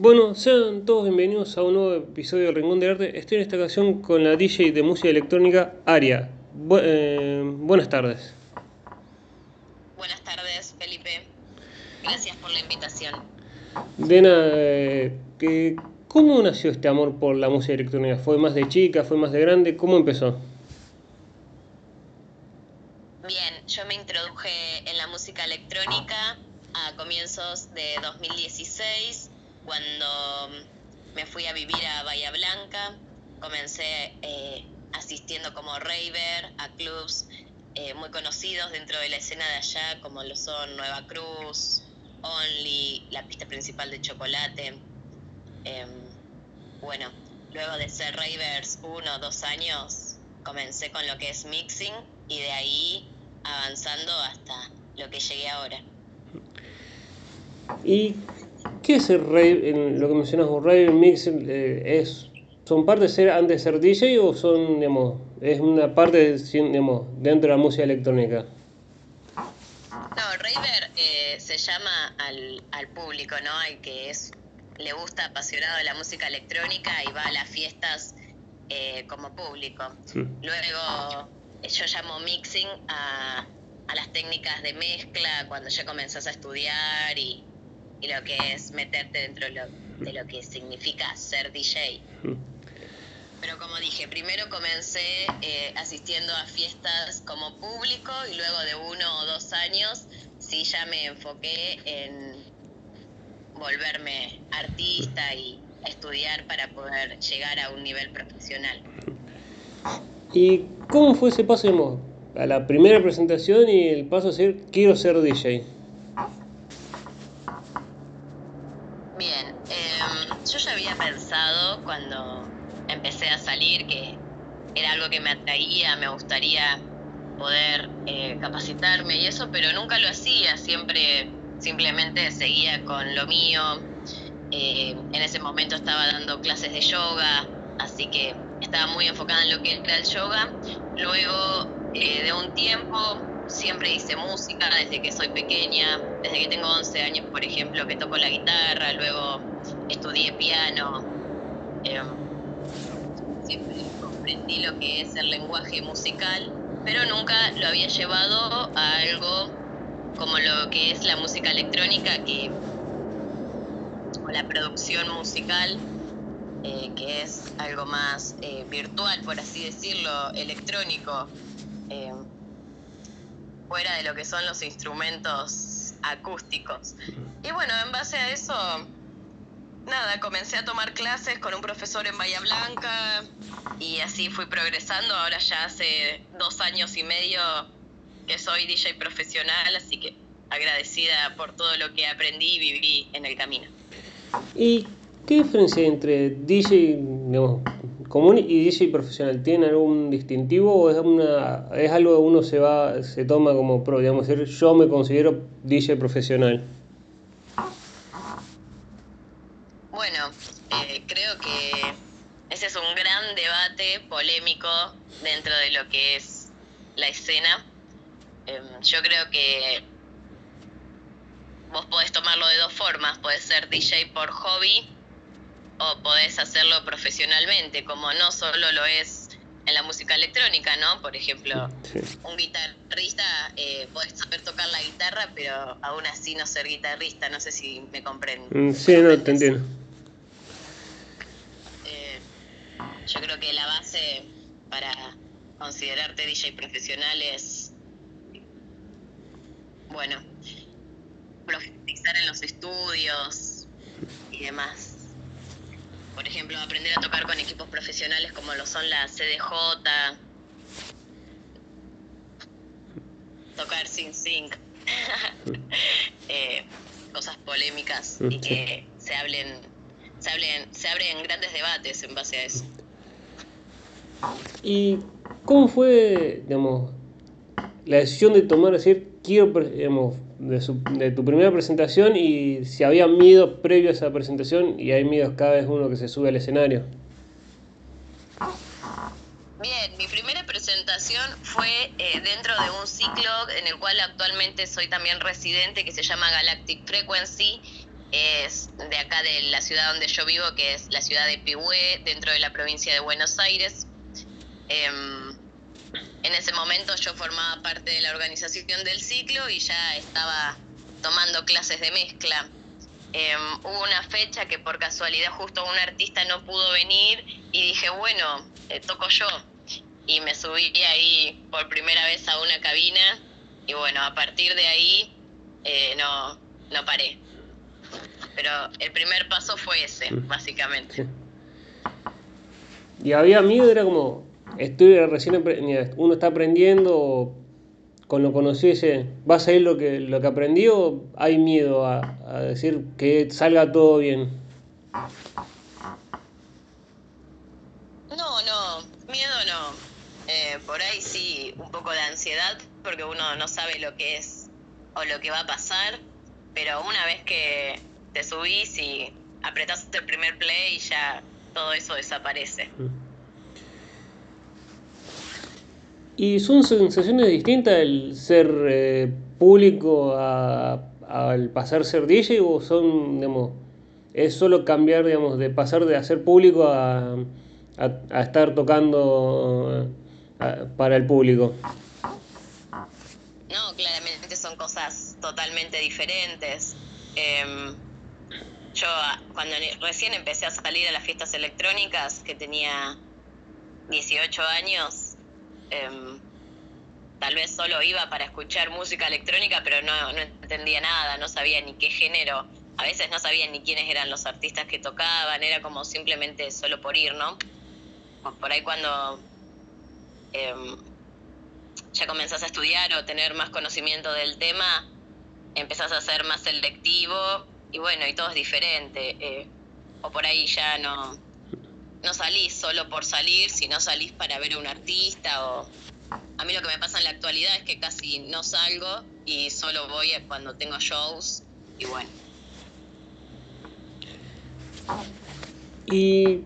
Bueno, sean todos bienvenidos a un nuevo episodio de Rincón del Arte. Estoy en esta ocasión con la DJ de música electrónica Aria. Bu- eh, buenas tardes. Buenas tardes, Felipe. Gracias por la invitación. Dena, eh, ¿cómo nació este amor por la música electrónica? ¿Fue más de chica? ¿Fue más de grande? ¿Cómo empezó? Bien, yo me introduje en la música electrónica a comienzos de 2016, cuando me fui a vivir a Bahía Blanca. Comencé eh, asistiendo como raver a clubs eh, muy conocidos dentro de la escena de allá, como lo son Nueva Cruz, Only, la pista principal de Chocolate. Em, bueno, luego de ser ravers uno o dos años, comencé con lo que es mixing y de ahí avanzando hasta lo que llegué ahora. ¿Y qué es el rave, en lo que mencionas, un rave mix? eh, es, ¿Son parte de ser antes de ser DJ o son, digamos, es una parte, de- digamos, dentro de la música electrónica? No, raver eh, se llama al, al público, ¿no? Al que es le gusta apasionado de la música electrónica y va a las fiestas eh, como público. Sí. Luego yo llamo mixing a, a las técnicas de mezcla cuando ya comenzás a estudiar y, y lo que es meterte dentro de lo, de lo que significa ser DJ. Pero como dije, primero comencé eh, asistiendo a fiestas como público y luego de uno o dos años sí ya me enfoqué en volverme artista y estudiar para poder llegar a un nivel profesional. ¿Y cómo fue ese paso, digamos, a la primera presentación y el paso a decir, quiero ser DJ? Bien, em, yo ya había pensado cuando empecé a salir que era algo que me atraía, me gustaría poder eh, capacitarme y eso, pero nunca lo hacía, siempre simplemente seguía con lo mío. Eh, en ese momento estaba dando clases de yoga, así que estaba muy enfocada en lo que era el yoga. Luego eh, de un tiempo siempre hice música desde que soy pequeña, desde que tengo 11 años, por ejemplo, que toco la guitarra, luego estudié piano. Eh, siempre comprendí lo que es el lenguaje musical, pero nunca lo había llevado a algo como lo que es la música electrónica, que o la producción musical, eh, que es algo más eh, virtual, por así decirlo, electrónico, eh, fuera de lo que son los instrumentos acústicos. Y bueno, en base a eso, nada, comencé a tomar clases con un profesor en Bahía Blanca y así fui progresando. Ahora ya hace dos años y medio que soy DJ profesional, así que agradecida por todo lo que aprendí y viví en el camino. ¿Y qué diferencia hay entre DJ digamos, común y DJ profesional? ¿Tiene algún distintivo o es, una, es algo que uno se va se toma como pro? Digamos, decir, yo me considero DJ profesional. Bueno, eh, creo que ese es un gran debate polémico dentro de lo que es la escena. Em, yo creo que vos podés tomarlo de dos formas. Podés ser DJ por hobby o podés hacerlo profesionalmente, como no solo lo es en la música electrónica, ¿no? Por ejemplo, Sí. un guitarrista eh, podés saber tocar la guitarra, pero aún así no ser guitarrista. No sé si me comprenden. Mm, Sí, no, te entiendo. Eh, yo creo que la base para considerarte DJ profesional es, bueno, profundizar en los estudios y demás. Por ejemplo, aprender a tocar con equipos profesionales como lo son la CDJ, tocar sin sync, eh, cosas polémicas y que se hablen, se hablen, se abren grandes debates en base a eso. ¿Y cómo fue, digamos, la decisión de tomar, decir, quiero, digamos, de, su- de tu primera presentación y si había miedo previo a esa presentación y hay miedos cada vez uno que se sube al escenario? Bien, mi primera presentación fue eh, dentro de un ciclo en el cual actualmente soy también residente que se llama Galactic Frequency es de acá de la ciudad donde yo vivo, que es la ciudad de Pihue, dentro de la provincia de Buenos Aires. Em, en ese momento yo formaba parte de la organización del ciclo y ya estaba tomando clases de mezcla. Em, hubo una fecha que por casualidad justo un artista no pudo venir y dije, bueno, eh, toco yo. Y me subí ahí por primera vez a una cabina y bueno, a partir de ahí eh, no, no paré. Pero el primer paso fue ese, mm. básicamente. Y había miedo, era como, estoy recién, uno está aprendiendo, con lo conocido dice, ¿va a salir lo que, lo que aprendió? ¿Hay miedo a, decir que salga todo bien? No, no, miedo no. Eh, por ahí sí, un poco de ansiedad, porque uno no sabe lo que es o lo que va a pasar, pero una vez que te subís y apretás el primer play, ya todo eso desaparece. ¿Y son sensaciones distintas el ser eh, público al pasar a ser DJ o son, digamos, es solo cambiar, digamos, de pasar de hacer público a, a, estar tocando para el público? No, claramente son cosas totalmente diferentes. Eh, yo cuando recién empecé a salir a las fiestas electrónicas, que tenía 18 años, em, tal vez solo iba para escuchar música electrónica, pero no, no entendía nada, no sabía ni qué género, a veces no sabía ni quiénes eran los artistas que tocaban, era como simplemente solo por ir, ¿no? Por ahí cuando em, ya comenzás a estudiar o tener más conocimiento del tema, empezás a ser más selectivo y bueno, y todo es diferente. Eh, o por ahí ya no, no salís solo por salir, sino salís para ver a un artista o... A mí lo que me pasa en la actualidad es que casi no salgo y solo voy cuando tengo shows y bueno. Y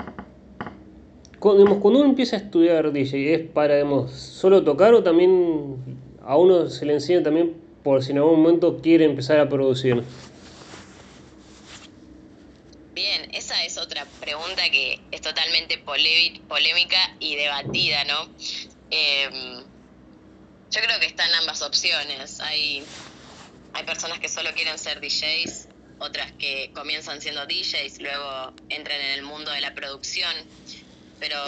cuando, uno empieza a estudiar DJ, ¿es para digamos, solo tocar o también a uno se le enseña también por si en algún momento quiere empezar a producir? Pregunta que es totalmente polémica y debatida, ¿no? Em, yo creo que están ambas opciones. Hay, hay personas que solo quieren ser DJs, otras que comienzan siendo DJs, luego entran en el mundo de la producción. Pero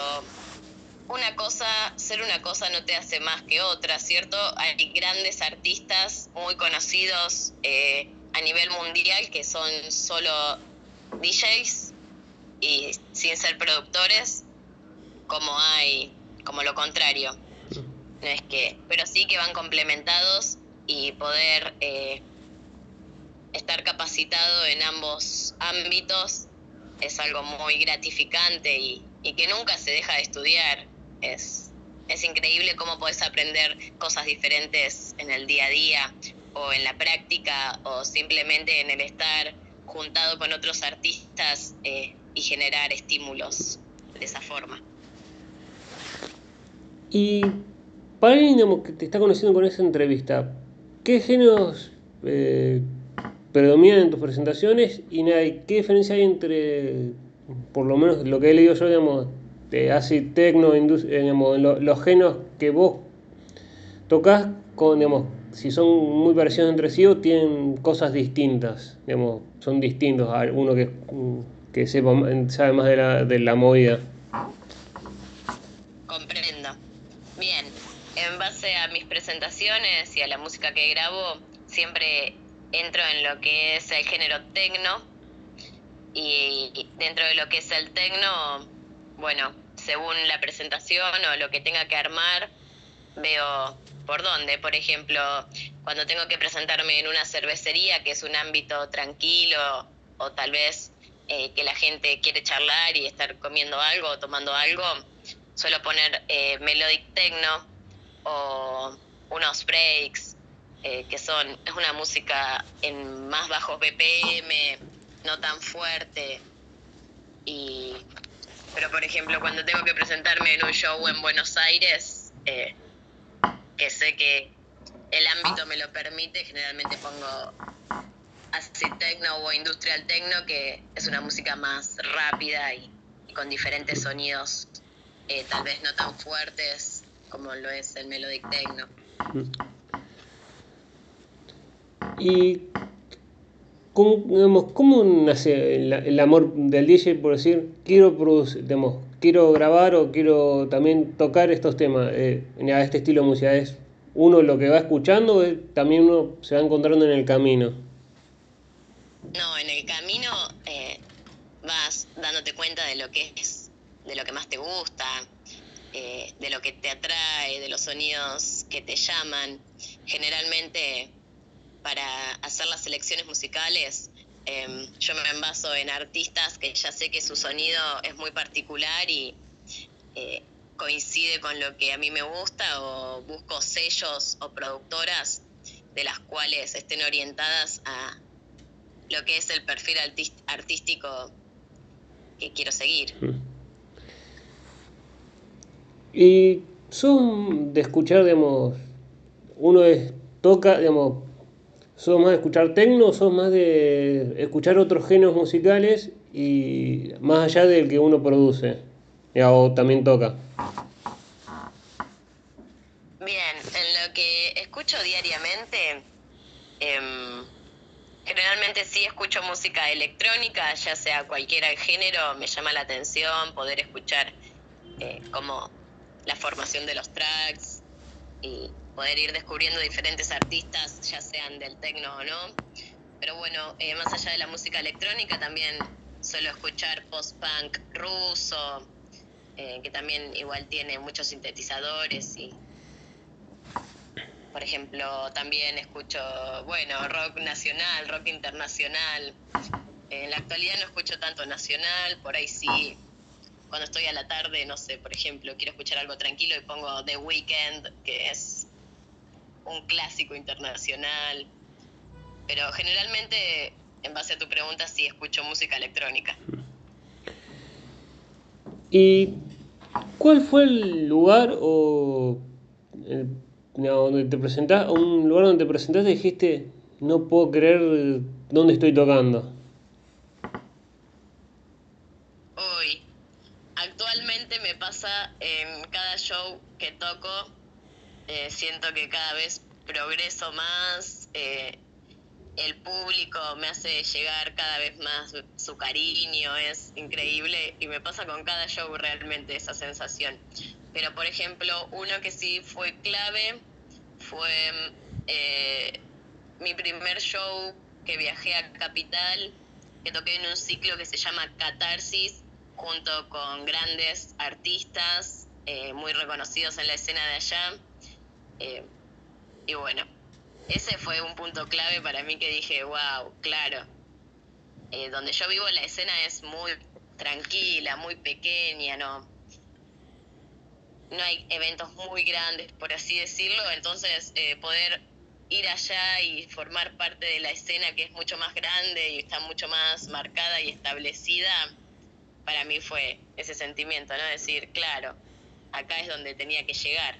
una cosa, ser una cosa no te hace más que otra, ¿cierto? Hay grandes artistas muy conocidos eh, a nivel mundial que son solo DJs y sin ser productores, como hay, como lo contrario. No es que, pero sí que van complementados y poder eh, estar capacitado en ambos ámbitos es algo muy gratificante y, y que nunca se deja de estudiar. Es, es increíble cómo puedes aprender cosas diferentes en el día a día o en la práctica o simplemente en el estar juntado con otros artistas eh, y generar estímulos de esa forma. Y para alguien que te está conociendo con esa entrevista, ¿qué géneros eh, predominan en tus presentaciones y qué diferencia hay entre, por lo menos lo que he leído yo, digamos, de así tecno, eh, los géneros que vos tocas con, digamos, si son muy parecidos entre sí o tienen cosas distintas, digamos, son distintos a uno que que sepa, sabe más de la, de la movida. Comprendo. Bien, en base a mis presentaciones y a la música que grabo, siempre entro en lo que es el género tecno y dentro de lo que es el tecno, bueno, según la presentación o lo que tenga que armar, veo por dónde. Por ejemplo, cuando tengo que presentarme en una cervecería, que es un ámbito tranquilo, o tal vez eh, que la gente quiere charlar y estar comiendo algo o tomando algo, suelo poner eh, melodic techno o unos breaks, eh, que son, es una música en más bajos BPM, no tan fuerte. Y, pero por ejemplo, cuando tengo que presentarme en un show en Buenos Aires, que sé que el ámbito me lo permite, generalmente pongo acid techno o industrial techno, que es una música más rápida y, con diferentes sonidos, eh, tal vez no tan fuertes como lo es el melodic techno. ¿Y cómo, cómo nace el, amor del DJ por decir, quiero producir, quiero grabar o quiero también tocar estos temas, eh, a este estilo musical? ¿Es uno lo que va escuchando o también uno se va encontrando en el camino? No, en el camino eh, vas dándote cuenta de lo que es, de lo que más te gusta, eh, de lo que te atrae, de los sonidos que te llaman. Generalmente, para hacer las selecciones musicales, em, yo me envaso en artistas que ya sé que su sonido es muy particular y eh, coincide con lo que a mí me gusta o busco sellos o productoras de las cuales estén orientadas a lo que es el perfil artístico que quiero seguir. Mm. Y son de escuchar, digamos, uno es, toca, digamos, son más de escuchar tecno, son más de escuchar otros géneros musicales y más allá del que uno produce o también toca. Bien, en lo que escucho diariamente, em, Generalmente sí escucho música electrónica, ya sea cualquier género, me llama la atención poder escuchar eh, como la formación de los tracks y poder ir descubriendo diferentes artistas, ya sean del techno o no. Pero bueno, eh, más allá de la música electrónica, también suelo escuchar post-punk ruso, eh, que también igual tiene muchos sintetizadores y por ejemplo, también escucho, bueno, rock nacional, rock internacional. En la actualidad no escucho tanto nacional, por ahí sí. Cuando estoy a la tarde, no sé, por ejemplo, quiero escuchar algo tranquilo y pongo The Weeknd, que es un clásico internacional. Pero generalmente, en base a tu pregunta, sí escucho música electrónica. ¿Y cuál fue el lugar o el donde te presentás, un lugar donde te presentaste y dijiste, no puedo creer dónde estoy tocando? Uy, actualmente me pasa en cada show que toco, eh, siento que cada vez progreso más, eh, el público me hace llegar cada vez más su cariño, es increíble y me pasa con cada show realmente esa sensación. Pero por ejemplo, uno que sí fue clave fue eh, mi primer show que viajé a Capital, que toqué en un ciclo que se llama Catarsis, junto con grandes artistas muy reconocidos en la escena de allá. Eh, y bueno, ese fue un punto clave para mí que dije, wow, claro, donde yo vivo la escena es muy tranquila, muy pequeña, ¿no? no hay eventos muy grandes, por así decirlo, entonces eh, poder ir allá y formar parte de la escena que es mucho más grande y está mucho más marcada y establecida, para mí fue ese sentimiento, ¿no? Decir, claro, acá es donde tenía que llegar.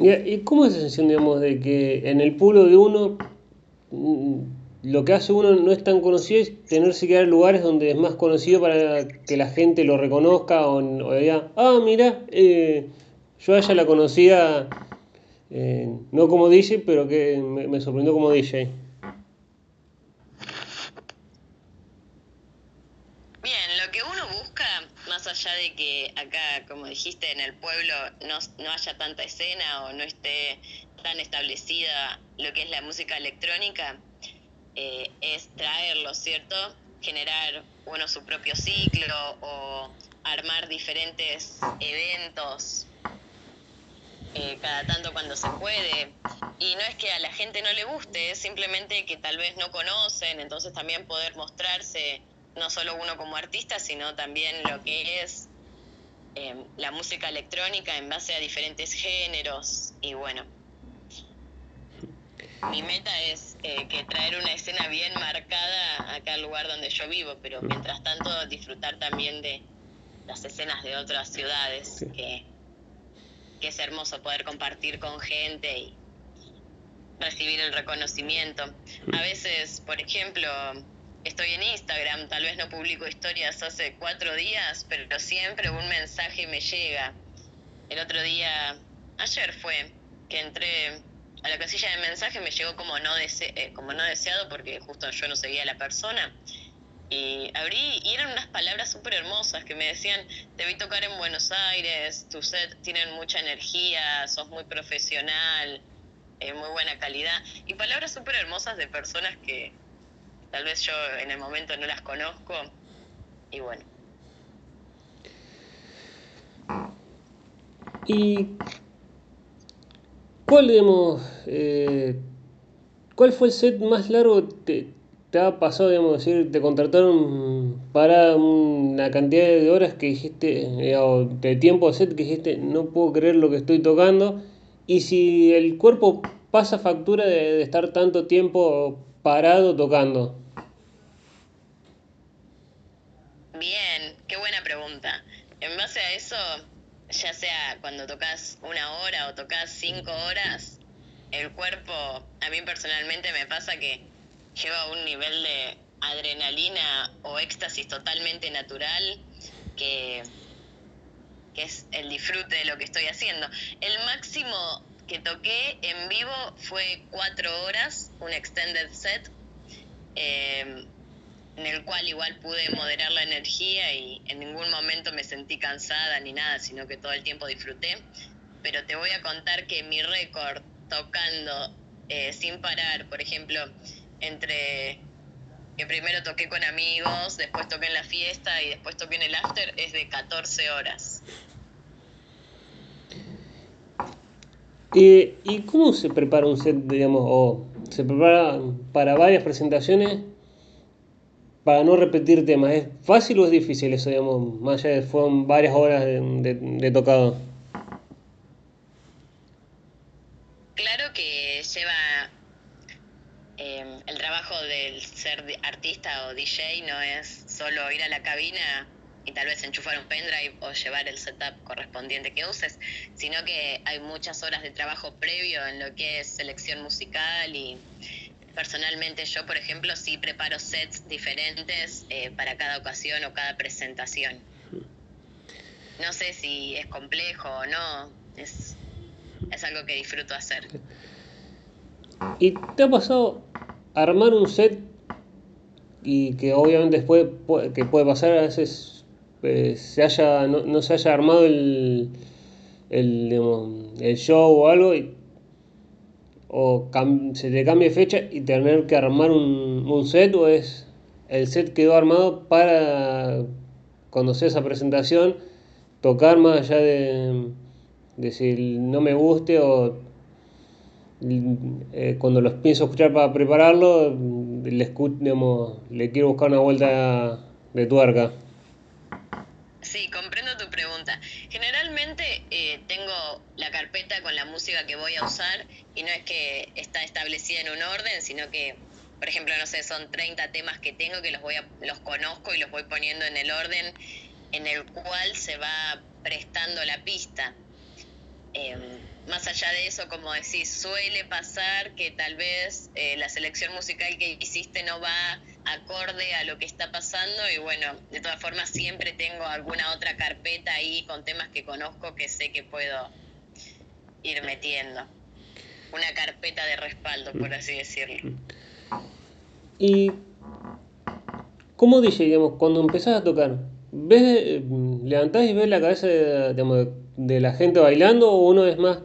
¿Y cómo es la sensación, digamos, de que en el pueblo de uno mm, lo que hace uno no es tan conocido es tenerse que a lugares donde es más conocido para que la gente lo reconozca o, diga, ah, mira, eh, yo a ella la conocía, eh, no como DJ, pero que me, sorprendió como DJ. Bien, lo que uno busca, más allá de que acá, como dijiste, en el pueblo no, no haya tanta escena o no esté tan establecida lo que es la música electrónica, eh, es traerlo, ¿cierto? Generar uno su propio ciclo o armar diferentes eventos eh, cada tanto cuando se puede. Y no es que a la gente no le guste, es simplemente que tal vez no conocen, entonces también poder mostrarse no solo uno como artista, sino también lo que es eh, la música electrónica en base a diferentes géneros. Y bueno, mi meta es eh, que traer una escena bien marcada acá al lugar donde yo vivo, pero mientras tanto disfrutar también de las escenas de otras ciudades, que, es hermoso poder compartir con gente y, recibir el reconocimiento. A veces, por ejemplo, estoy en Instagram, tal vez no publico historias hace cuatro días, pero siempre un mensaje me llega. El otro día, ayer fue, que entré a la casilla de mensajes, me llegó como no, eh, como no deseado porque justo yo no seguía a la persona. Y abrí y eran unas palabras súper hermosas que me decían, te vi tocar en Buenos Aires, tu set tienen mucha energía, sos muy profesional, eh, muy buena calidad. Y palabras súper hermosas de personas que tal vez yo en el momento no las conozco. Y bueno. ¿Y cuál, digamos, eh, cuál fue el set más largo que te ha pasado, digamos, decir, te contrataron para una cantidad de horas que dijiste, o de tiempo de set que dijiste, no puedo creer lo que estoy tocando, y si el cuerpo pasa factura de, estar tanto tiempo parado tocando. Bien, qué buena pregunta. En base a eso, ya sea cuando tocas una hora o tocas cinco horas, el cuerpo, a mí personalmente me pasa que lleva un nivel de adrenalina o éxtasis totalmente natural que, que es el disfrute de lo que estoy haciendo. El máximo que toqué en vivo fue cuatro horas, un extended set, eh, en el cual igual pude moderar la energía y en ningún momento me sentí cansada ni nada, sino que todo el tiempo disfruté. Pero te voy a contar que mi récord tocando eh, sin parar, por ejemplo, entre que primero toqué con amigos, después toqué en la fiesta y después toqué en el after, es de 14 horas. ¿Y cómo se prepara un set, digamos, o se prepara para varias presentaciones para no repetir temas? ¿Es fácil o es difícil eso, digamos, más allá fueron varias horas de tocado? Claro que lleva Em, el trabajo del ser artista o DJ no es solo ir a la cabina y tal vez enchufar un pendrive o llevar el setup correspondiente que uses, sino que hay muchas horas de trabajo previo en lo que es selección musical y personalmente yo, por ejemplo, sí preparo sets diferentes eh, para cada ocasión o cada presentación. No sé si es complejo o no, es, es algo que disfruto hacer. ¿Y te ha pasado armar un set y que obviamente después que puede pasar a veces eh, se haya, no, se haya armado el, el, el show o algo o se te cambie fecha y tener que armar un, un set o es el set quedó armado para cuando sea esa presentación tocar más allá de, de si no me guste o eh, cuando los pienso escuchar para prepararlo, le, le quiero buscar una vuelta de tuerca. Sí, comprendo tu pregunta. Generalmente eh, tengo la carpeta con la música que voy a usar y no es que está establecida en un orden, sino que, por ejemplo, no sé, son 30 temas que tengo que los voy a, los conozco y los voy poniendo en el orden en el cual se va prestando la pista. Eh, más allá de eso, como decís, suele pasar que tal vez eh, la selección musical que hiciste no va acorde a lo que está pasando y bueno, de todas formas siempre tengo alguna otra carpeta ahí con temas que conozco que sé que puedo ir metiendo. Una carpeta de respaldo, por así decirlo. Y ¿cómo dije, digamos, cuando empezás a tocar, ves, levantás y ves la cabeza de, la gente bailando o uno es más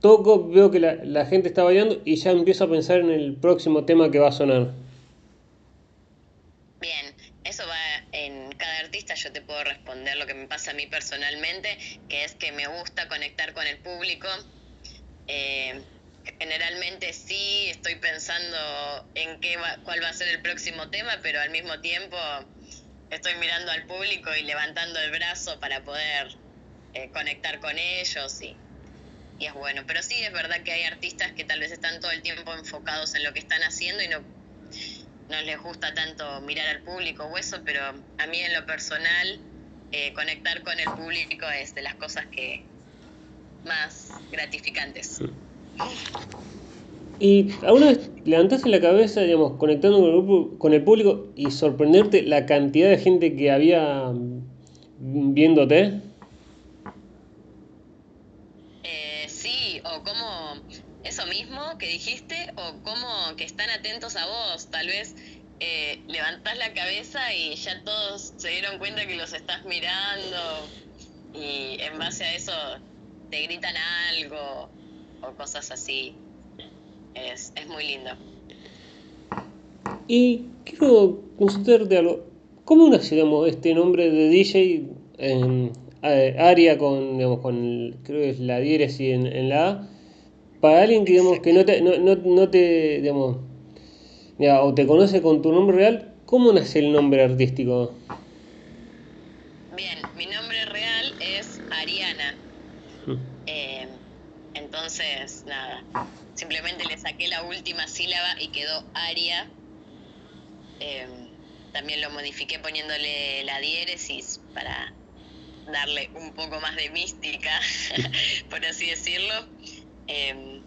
toco, veo que la, gente está bailando y ya empiezo a pensar en el próximo tema que va a sonar. Bien, eso va en cada artista, yo te puedo responder lo que me pasa a mí personalmente, que es que me gusta conectar con el público. Eh, generalmente sí estoy pensando en qué cuál va a ser el próximo tema, pero al mismo tiempo estoy mirando al público y levantando el brazo para poder eh, conectar con ellos y y es bueno. Pero sí es verdad que hay artistas que tal vez están todo el tiempo enfocados en lo que están haciendo y no, no les gusta tanto mirar al público o eso, pero a mí en lo personal eh, conectar con el público es de las cosas que más gratificantes. ¿Y alguna vez levantaste la cabeza, digamos, conectando con el, grupo, con el público y sorprenderte la cantidad de gente que había mm, viéndote? Eh, sí, o como eso mismo que dijiste, o como que están atentos a vos, tal vez eh, levantás la cabeza y ya todos se dieron cuenta que los estás mirando y en base a eso te gritan algo o cosas así. Es, es muy lindo. Y quiero consultarte algo. ¿Cómo digamos, este nombre de DJ en Aria con, digamos, con creo que es la diéresis en, en la A? Para alguien que, digamos, que no te, no, no, no te digamos, o te conoce con tu nombre real, ¿cómo nace el nombre artístico? Bien, mi nombre real es Ariana. Hmm. Eh, entonces, nada, simplemente le saqué la última sílaba y quedó Aria. Eh, también lo modifiqué poniéndole la diéresis para darle un poco más de mística, por así decirlo. Eh,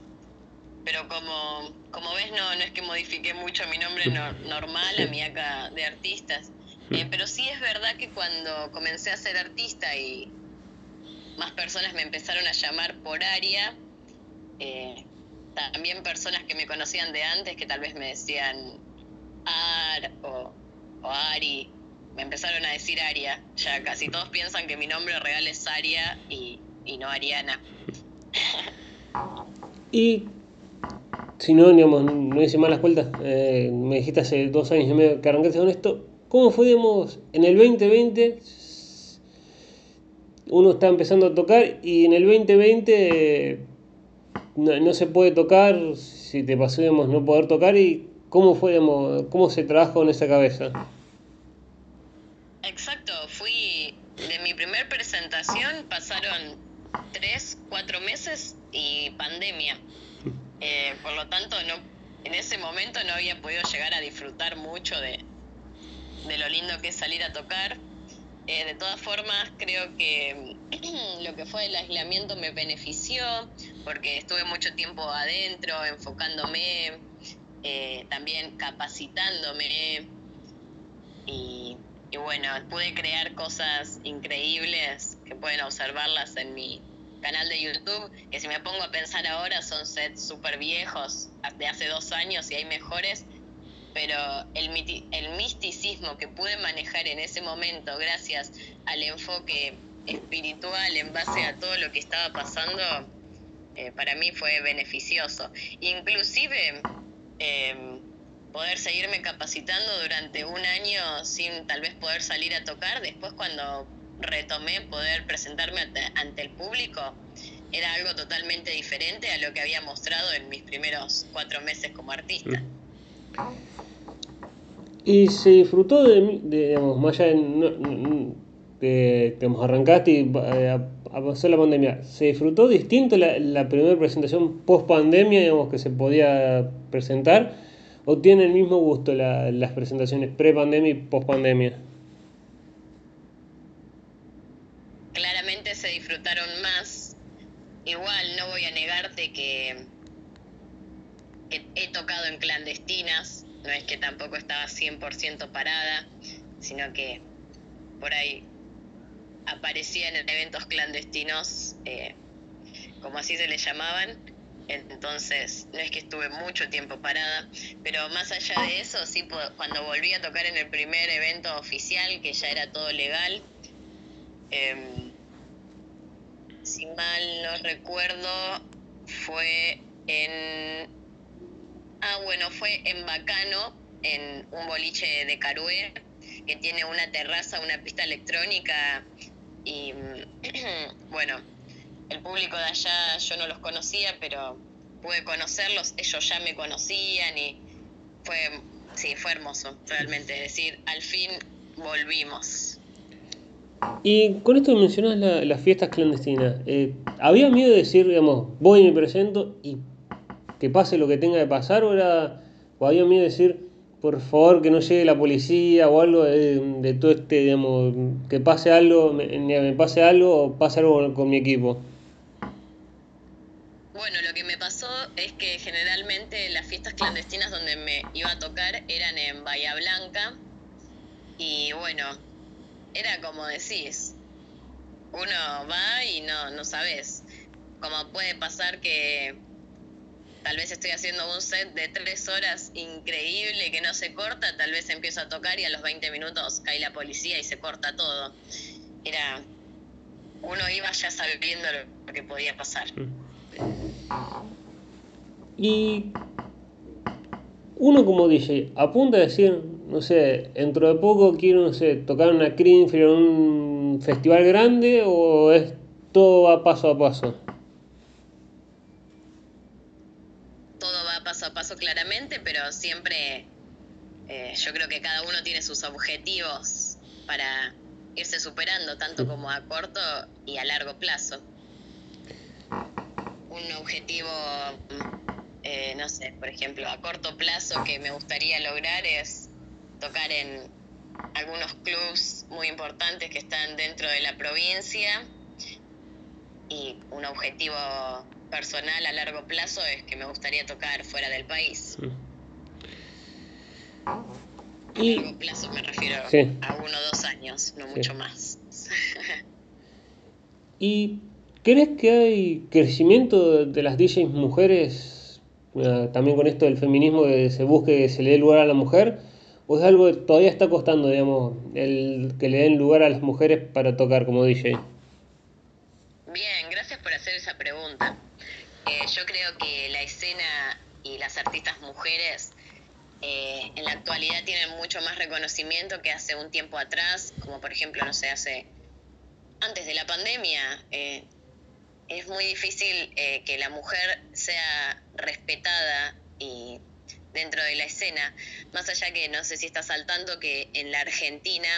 pero como, como ves, no, no es que modifique mucho mi nombre normal a mi acá de artistas. Eh, pero sí es verdad que cuando comencé a ser artista y más personas me empezaron a llamar por área, eh, también personas que me conocían de antes, que tal vez me decían Ar o, o Ari, me empezaron a decir Aria. Ya casi todos piensan que mi nombre real es Aria y, y no Ariana. ¿Y si no, digamos, no hice malas vueltas, eh, me dijiste hace dos años y medio que arrancaste con esto, ¿cómo fue, digamos, en el 2020? Uno está empezando a tocar y en el 2020 no, se puede tocar, si te pasó, digamos, no poder tocar y cómo fue, digamos, cómo se trabaja con esa cabeza. Exacto, fui de mi primer presentación, pasaron tres, cuatro meses y pandemia. Eh, por lo tanto, no, en ese momento no había podido llegar a disfrutar mucho de, lo lindo que es salir a tocar. Eh, de todas formas, creo que lo que fue el aislamiento me benefició porque estuve mucho tiempo adentro, enfocándome, eh, también capacitándome y, y bueno, pude crear cosas increíbles que pueden observarlas en mi, canal de YouTube, que si me pongo a pensar ahora son sets súper viejos, de hace dos años y hay mejores, pero el, el misticismo que pude manejar en ese momento gracias al enfoque espiritual en base a todo lo que estaba pasando, eh, para mí fue beneficioso. Inclusive em, poder seguirme capacitando durante un año sin tal vez poder salir a tocar, después cuando retomé poder presentarme ante, el público, era algo totalmente diferente a lo que había mostrado en mis primeros cuatro meses como artista. Y se disfrutó de, digamos, más allá de, de, arrancaste y eh, a, pasar la pandemia, ¿se disfrutó distinto la, la primera presentación post pandemia, digamos, que se podía presentar? ¿O tiene el mismo gusto las presentaciones pre pandemia y post pandemia? se disfrutaron más. Igual no voy a negarte que, he tocado en clandestinas, no es que tampoco estaba 100% parada, sino que por ahí aparecía en eventos clandestinos, eh, como así se le llamaban. Entonces, no es que estuve mucho tiempo parada, pero más allá de eso, sí, cuando volví a tocar en el primer evento oficial, que ya era todo legal, eh, si mal no recuerdo, fue en... Ah, bueno, fue en Bacano, en un boliche de Carué, que tiene una terraza, una pista electrónica y bueno, el público de allá yo no los conocía, pero pude conocerlos, ellos ya me conocían y fue, sí, fue hermoso, realmente, decir, al fin volvimos. Y con esto mencionas las fiestas clandestinas. Eh, ¿Había miedo de decir, digamos, voy y me presento y que pase lo que tenga que pasar? ¿O, era, o había miedo de decir, por favor, que no llegue la policía o algo de, todo este, digamos, que pase algo, me, me, pase algo o pase algo con, mi equipo? Bueno, lo que me pasó es que generalmente las fiestas clandestinas donde me iba a tocar eran en Bahía Blanca y bueno, era como decís, uno va y no, no sabes. Como puede pasar que tal vez estoy haciendo un set de tres horas increíble que no se corta, tal vez empiezo a tocar y a los 20 minutos cae la policía y se corta todo. Era, uno iba ya sabiendo lo que podía pasar. Y uno como DJ, apunta a decir, no sé, dentro de poco quiero, no sé, tocar una Greenfield en un festival grande o es todo va paso a paso? Todo va paso a paso claramente, pero siempre eh, yo creo que cada uno tiene sus objetivos para irse superando, tanto como a corto y a largo plazo. Un objetivo eh, no sé, por ejemplo, a corto plazo que me gustaría lograr es tocar en algunos clubs muy importantes que están dentro de la provincia y un objetivo personal a largo plazo es que me gustaría tocar fuera del país. A largo plazo me refiero a uno o dos años, no mucho más. ¿Y crees que hay crecimiento de las DJs mujeres también con esto del feminismo que se busque que se le dé lugar a la mujer, o es algo que todavía está costando, digamos, el que le den lugar a las mujeres para tocar como DJ? Bien, gracias por hacer esa pregunta. Eh, yo creo que la escena y las artistas mujeres eh, en la actualidad tienen mucho más reconocimiento que hace un tiempo atrás, como por ejemplo, no sé, hace antes de la pandemia. Eh, es muy difícil eh, que la mujer sea respetada y dentro de la escena, más allá que no sé si está saltando que en la Argentina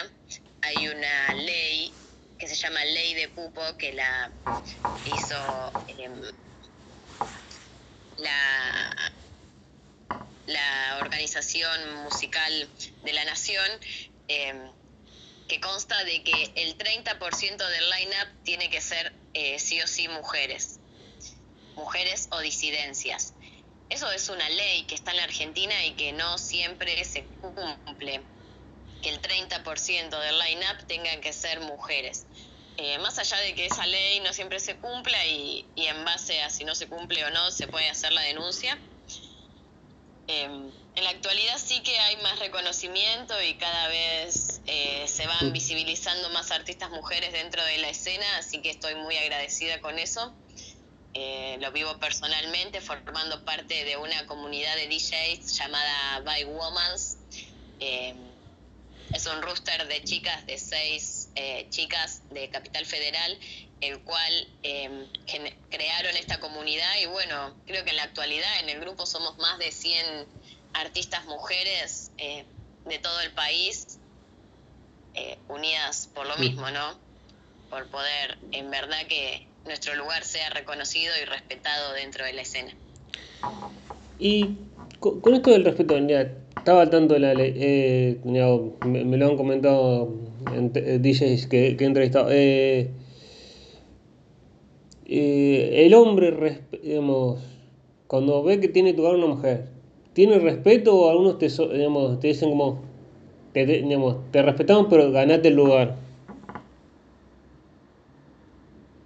hay una ley que se llama Ley de Pupo que la hizo em, la, la organización musical de la nación em, que consta de que el 30% del line-up tiene que ser eh, sí o sí mujeres, mujeres o disidencias. Eso es una ley que está en la Argentina y que no siempre se cumple, que el 30% del line-up tengan que ser mujeres. Eh, más allá de que esa ley no siempre se cumpla y, y, en base a si no se cumple o no se puede hacer la denuncia, eh, en la actualidad sí que hay más reconocimiento y cada vez eh, se van visibilizando más artistas mujeres dentro de la escena, así que estoy muy agradecida con eso. Eh, lo vivo personalmente formando parte de una comunidad de DJs llamada By Womans. Eh, es un rooster de chicas, de seis chicas de Capital Federal, el cual crearon esta comunidad y bueno, creo que en la actualidad en el grupo somos más de 100 artistas mujeres eh, de todo el país eh, unidas por lo mismo, ¿no? Por poder, en verdad, que nuestro lugar sea reconocido y respetado dentro de la escena. Y con, esto del respeto, estaba al tanto de la ley, eh, me, lo han comentado en, DJs que, que, he entrevistado. El hombre, digamos, cuando ve que tiene que tocar una mujer, ¿Tiene respeto o algunos te, digamos, te dicen como, te, digamos, te respetamos pero ganate el lugar?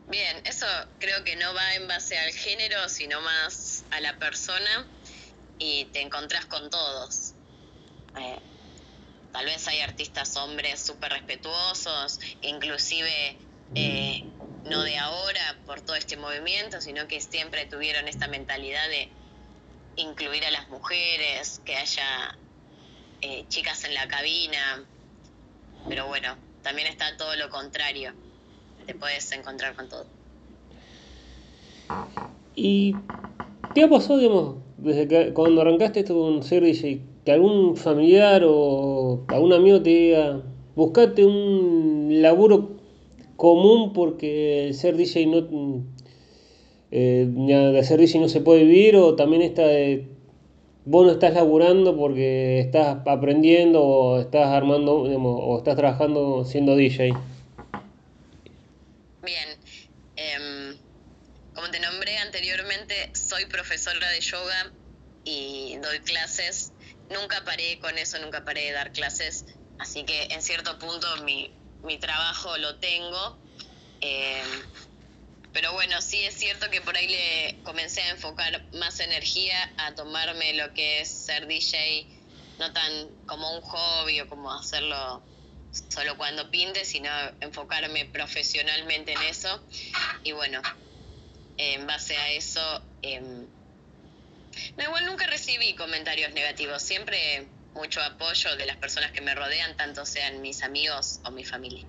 Bien, eso creo que no va en base al género, sino más a la persona y te encontrás con todos. Eh, tal vez hay artistas hombres súper respetuosos, inclusive eh, no de ahora por todo este movimiento, sino que siempre tuvieron esta mentalidad de incluir a las mujeres, que haya eh, chicas en la cabina, pero bueno, también está todo lo contrario, te puedes encontrar con todo. ¿Y qué ha pasado, digamos, desde que cuando arrancaste esto con ser DJ, que algún familiar o algún amigo te diga, buscate un laburo común porque ser DJ no eh, de hacer y no se puede vivir o también está de vos no estás laburando porque estás aprendiendo o estás armando o estás trabajando siendo DJ? Bien, em, como te nombré anteriormente soy profesora de yoga y doy clases. Nunca paré con eso, nunca paré de dar clases. Así que en cierto punto mi, mi trabajo lo tengo. Eh, pero bueno, sí es cierto que por ahí le comencé a enfocar más energía a tomarme lo que es ser DJ, no tan como un hobby o como hacerlo solo cuando pinte, sino enfocarme profesionalmente en eso. Y bueno, en base a eso, eh, no, igual nunca recibí comentarios negativos, siempre mucho apoyo de las personas que me rodean, tanto sean mis amigos o mi familia.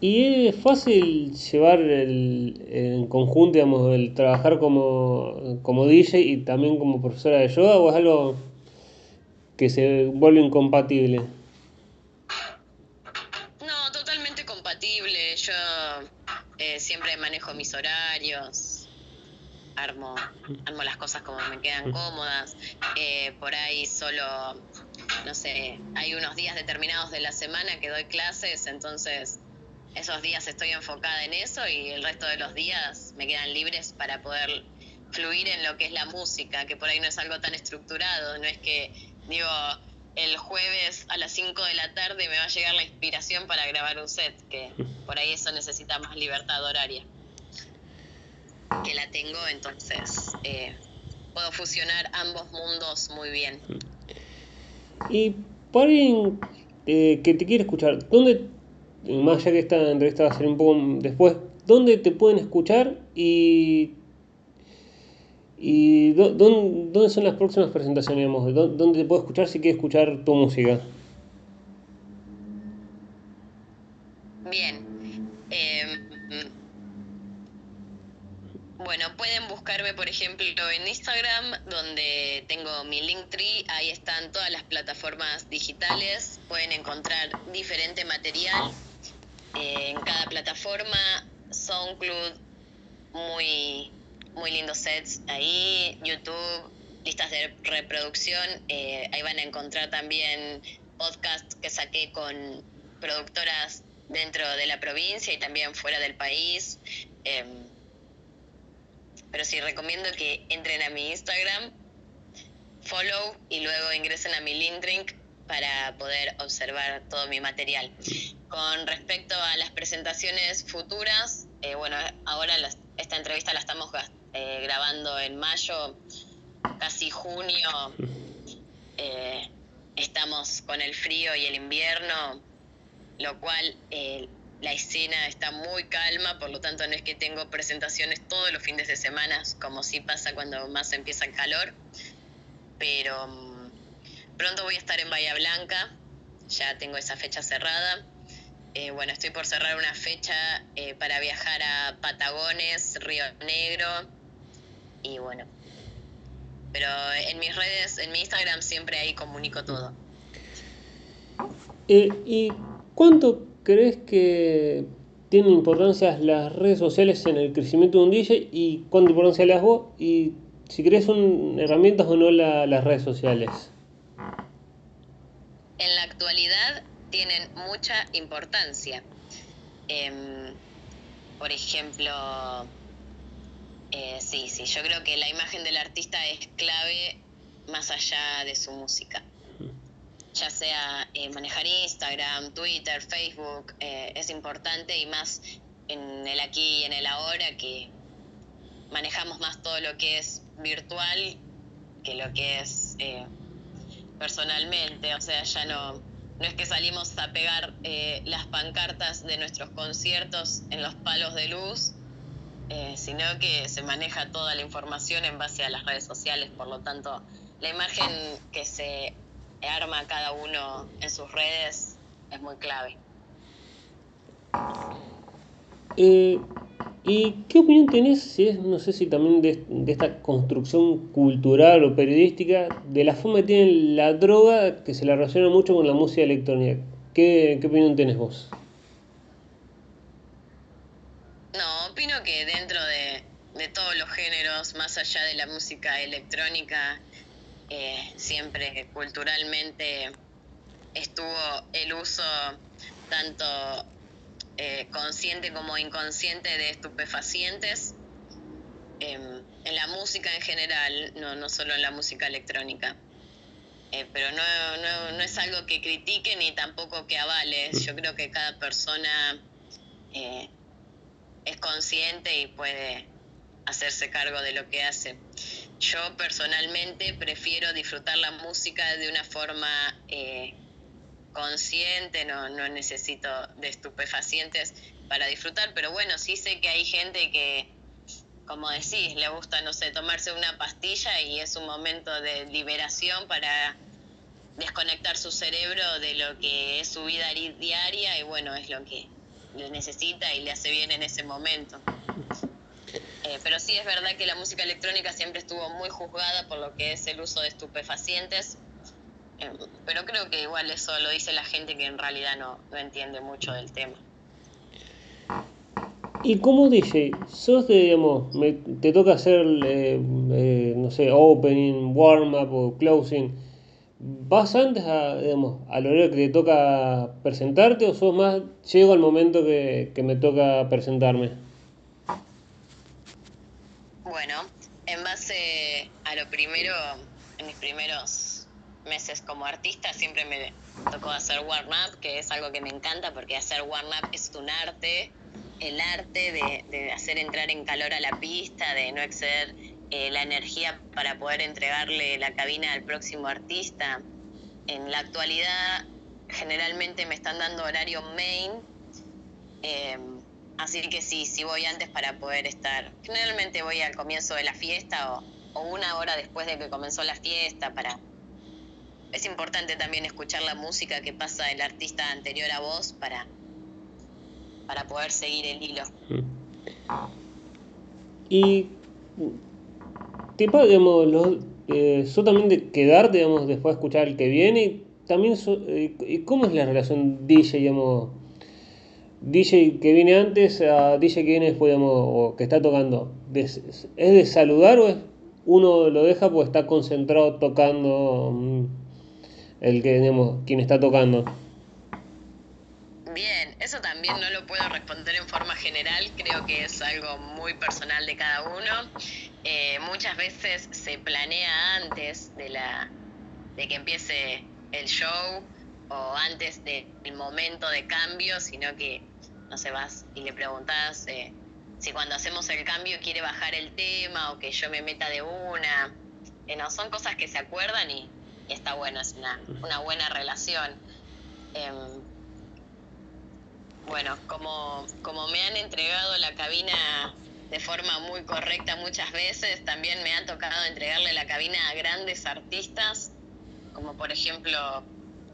¿Y es fácil llevar el, en conjunto, digamos, el trabajar como, como DJ y también como profesora de yoga o es algo que se vuelve incompatible? No, totalmente compatible. Yo eh, siempre manejo mis horarios, armo, armo las cosas como me quedan cómodas. Eh, por ahí solo, no sé, hay unos días determinados de la semana que doy clases, entonces esos días estoy enfocada en eso y el resto de los días me quedan libres para poder fluir en lo que es la música, que por ahí no es algo tan estructurado, no es que digo el jueves a las 5 de la tarde me va a llegar la inspiración para grabar un set, que por ahí eso necesita más libertad horaria. Que la tengo, entonces eh, puedo fusionar ambos mundos muy bien. Y para alguien eh, que te quiere escuchar, ¿dónde más allá que esta entrevista va a ser un poco después, ¿dónde te pueden escuchar y, y dónde, son las próximas presentaciones? Digamos? ¿Dónde te puedo escuchar si quieres escuchar tu música? Bien. Em, bueno, pueden buscarme, por ejemplo, en Instagram, donde tengo mi Linktree. Ahí están todas las plataformas digitales. Pueden encontrar diferente material en cada plataforma, SoundCloud, muy, muy lindos sets ahí, YouTube, listas de reproducción, eh, ahí van a encontrar también podcasts que saqué con productoras dentro de la provincia y también fuera del país. Em, pero sí, recomiendo que entren a mi Instagram, follow y luego ingresen a mi link drink para poder observar todo mi material. Con respecto a las presentaciones futuras, eh, bueno, ahora esta entrevista la estamos eh, grabando en mayo, casi junio. Eh, estamos con el frío y el invierno, lo cual la escena está muy calma, por lo tanto no es que tengo presentaciones todos los fines de semana, como sí pasa cuando más empieza el calor, pero mm, Pronto voy a estar en Bahía Blanca, ya tengo esa fecha cerrada. Eh, bueno, estoy por cerrar una fecha eh, para viajar a Patagones, Río Negro. Y bueno, pero en mis redes, en mi Instagram siempre ahí comunico todo. Eh, ¿Y cuánto crees que tienen importancia las redes sociales en el crecimiento de un DJ y cuánta importancia le das vos? Y si crees son herramientas o no las redes sociales en la actualidad tienen mucha importancia. Em, por ejemplo, eh, sí, sí, yo creo que la imagen del artista es clave más allá de su música. Ya sea eh, manejar Instagram, Twitter, Facebook, eh, es importante y más en el aquí y en el ahora que manejamos más todo lo que es virtual que lo que es personalmente, o sea, ya no, no es que salimos a pegar eh, las pancartas de nuestros conciertos en los palos de luz, eh, sino que se maneja toda la información en base a las redes sociales, por lo tanto, la imagen que se arma cada uno en sus redes es muy clave. Eh, ¿Y qué opinión tenés, si es, no sé si también de, esta construcción cultural o periodística, de la forma que tiene la droga que se la relaciona mucho con la música electrónica? ¿Qué, opinión tenés vos? No, opino que dentro de, todos los géneros, más allá de la música electrónica, eh, siempre culturalmente estuvo el uso tanto eh, consciente como inconsciente de estupefacientes. em, en la música en general, no, no solo en la música electrónica. Eh, pero no, no, es algo que critique ni tampoco que avale. Yo creo que cada persona es consciente y puede hacerse cargo de lo que hace. Yo personalmente prefiero disfrutar la música de una forma eh, consciente, no, no necesito de estupefacientes para disfrutar, pero bueno, sí sé que hay gente que, como decís, le gusta, no sé, tomarse una pastilla y es un momento de liberación para desconectar su cerebro de lo que es su vida diaria y bueno, es lo que le necesita y le hace bien en ese momento. Eh, pero sí es verdad que la música electrónica siempre estuvo muy juzgada por lo que es el uso de estupefacientes, eh, pero creo que igual eso lo dice la gente que en realidad no, no entiende mucho del tema. Y como DJ, sos de, digamos, te toca hacer, eh, no sé, opening, warm-up o closing, ¿vas antes a, digamos, al horario que te toca presentarte o sos más, llego al momento que, que me toca presentarme? Bueno, en base a lo primero, en mis primeros meses como artista siempre me tocó hacer warm-up, que es algo que me encanta porque hacer warm-up es un arte, el arte de, hacer entrar en calor a la pista, de no exceder eh, la energía para poder entregarle la cabina al próximo artista. En la actualidad generalmente me están dando horario main. Eh, Así que sí, sí voy antes para poder estar. Generalmente voy al comienzo de la fiesta o, una hora después de que comenzó la fiesta para... Es importante también escuchar la música que pasa el artista anterior a vos para, para poder seguir el hilo. Y te digamos, los, eh, también de quedarte, digamos, después de escuchar el que viene. También, eh, ¿cómo es la relación DJ, digamos, DJ que viene antes a DJ que viene después, o que está tocando, ¿es de saludar o es uno lo deja porque está concentrado tocando mm, el que, digamos, quien está tocando? Bien, eso también no lo puedo responder en forma general, creo que es algo muy personal de cada uno. Eh, muchas veces se planea antes de, la, de que empiece el show o antes del momento de cambio, sino que no sé, vas y le preguntas eh, si cuando hacemos el cambio quiere bajar el tema o que yo me meta de una. Eh, no, son cosas que se acuerdan y, está bueno, es una, buena relación. Em, bueno, como, como me han entregado la cabina de forma muy correcta muchas veces, también me ha tocado entregarle la cabina a grandes artistas, como por ejemplo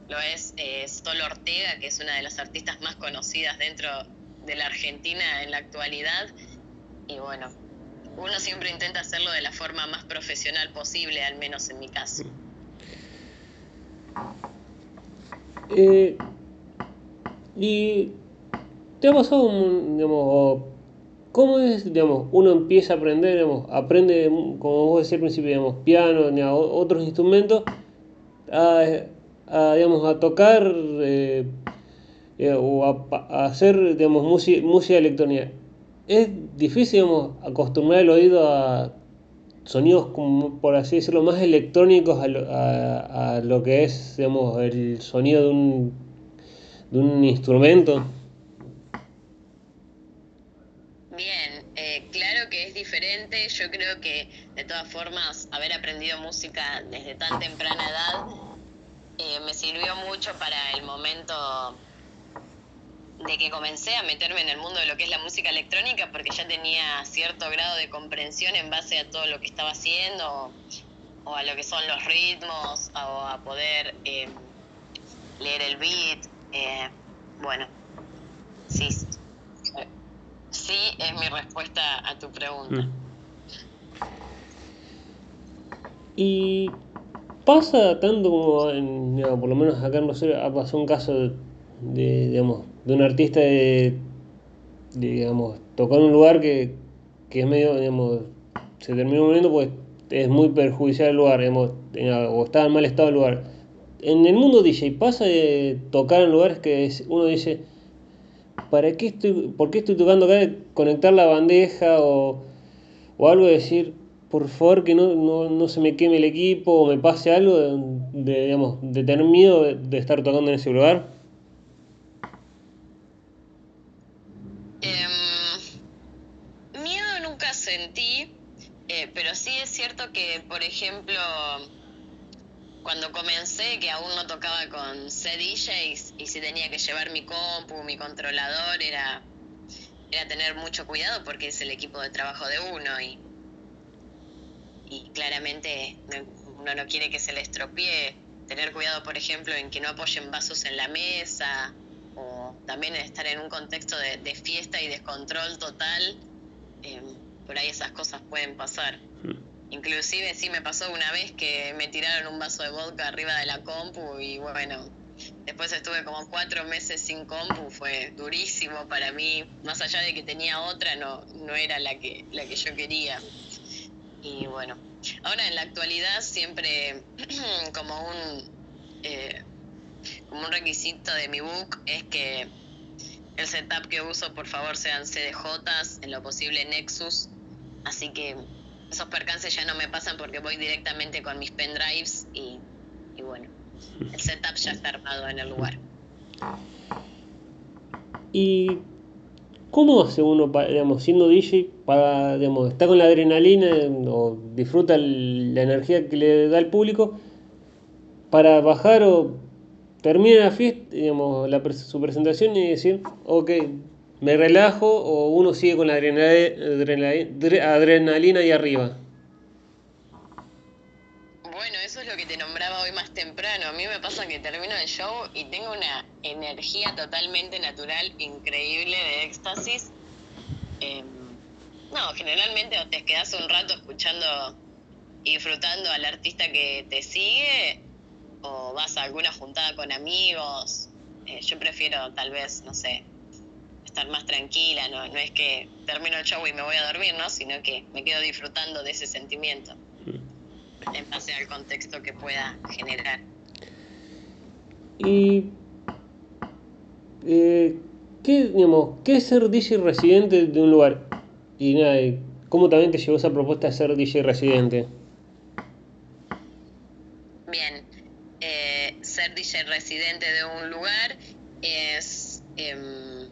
lo es eh, Sol Ortega, que es una de las artistas más conocidas dentro de la Argentina en la actualidad. Y bueno, uno siempre intenta hacerlo de la forma más profesional posible, al menos en mi caso. Eh, y te ha pasado, digamos, ¿cómo es, digamos, uno empieza a aprender, digamos, aprende, como vos decías al principio, digamos, piano, otros instrumentos, a, digamos, a tocar eh, eh, o a, hacer digamos, música, electrónica. Es difícil digamos, acostumbrar el oído a sonidos, como, por así decirlo, más electrónicos a lo, a, lo que es digamos, el sonido de un, de un instrumento. Bien, eh, claro que es diferente. Yo creo que de todas formas haber aprendido música desde tan temprana edad eh, me sirvió mucho para el momento de que comencé a meterme en el mundo de lo que es la música electrónica porque ya tenía cierto grado de comprensión en base a todo lo que estaba haciendo o, a lo que son los ritmos o a poder eh, leer el beat. Eh, bueno, sí, sí es mi respuesta a tu pregunta. Mm. Y pasa tanto como, en, por lo menos acá en Rosario ha pasado un caso de, digamos, de un artista de, digamos, tocar un lugar que, que es medio, digamos, se terminó muriendo pues es muy perjudicial el lugar, digamos, o está en mal estado el lugar. En el mundo DJ pasa de tocar en lugares que uno dice, ¿para qué estoy, por qué estoy tocando acá? Conectar la bandeja o o algo de decir, por favor que no, no, no se me queme el equipo o me pase algo de, digamos, de tener miedo de, de estar tocando en ese lugar? Em, miedo nunca sentí, eh, pero sí es cierto que, por ejemplo, cuando comencé, que aún no tocaba con C-DJs y si tenía que llevar mi compu, mi controlador, era, era tener mucho cuidado porque es el equipo de trabajo de uno y, y claramente no- uno no quiere que se le estropee. Tener cuidado, por ejemplo, en que no apoyen vasos en la mesa o también estar en un contexto de, de fiesta y descontrol total. eh, por ahí esas cosas pueden pasar. Inclusive sí me pasó una vez que me tiraron un vaso de vodka arriba de la compu y bueno, después estuve como cuatro meses sin compu, fue durísimo para mí, más allá de que tenía otra, no, no era la que, la que yo quería. Y bueno, ahora en la actualidad siempre como un, eh, como un requisito de mi book es que el setup que uso por favor sean CDJs, en lo posible Nexus, así que esos percances ya no me pasan porque voy directamente con mis pendrives y, y bueno, el setup ya está armado en el lugar. ¿Y cómo hace uno, digamos, siendo DJ, para, digamos, está con la adrenalina o disfruta la energía que le da el público para bajar o termina la fiesta, digamos, la, su presentación y decir, ok, me relajo o uno sigue con la adrenalina ahí arriba? Que te nombraba hoy más temprano. A mí me pasa que termino el show y tengo una energía totalmente natural, increíble de éxtasis. Eh, no, generalmente te quedas un rato escuchando y disfrutando al artista que te sigue o vas a alguna juntada con amigos. Eh, yo prefiero tal vez, no sé, estar más tranquila, no, no es que termino el show y me voy a dormir, ¿no? Sino que me quedo disfrutando de ese sentimiento en base al contexto que pueda generar. Y eh, ¿qué, digamos, ¿qué es ser DJ residente de un lugar? Y nada, ¿cómo también te llevó esa propuesta de ser DJ residente? Bien, eh, ser DJ residente de un lugar es, em,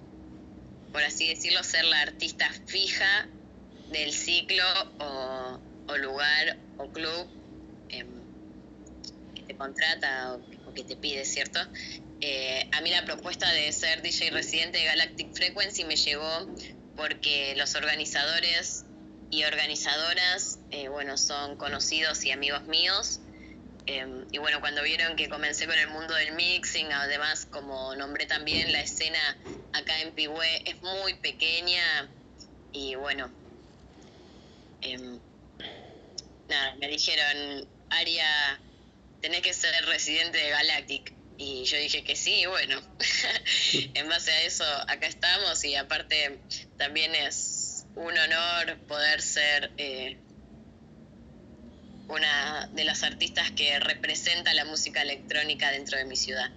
por así decirlo, ser la artista fija del ciclo o, o lugar o club em, que te contrata o, que te pide, ¿cierto? Eh, a mí la propuesta de ser DJ residente de Galactic Frequency me llegó porque los organizadores y organizadoras, eh, bueno, son conocidos y amigos míos. Eh, y bueno, cuando vieron que comencé con el mundo del mixing, además, como nombré también, la escena acá en Pigüé es muy pequeña. Y bueno, em, nada, me dijeron, Aria, tenés que ser residente de Galactic. Y yo dije que sí, y bueno, en base a eso acá estamos y aparte también es un honor poder ser eh, una de las artistas que representa la música electrónica dentro de mi ciudad.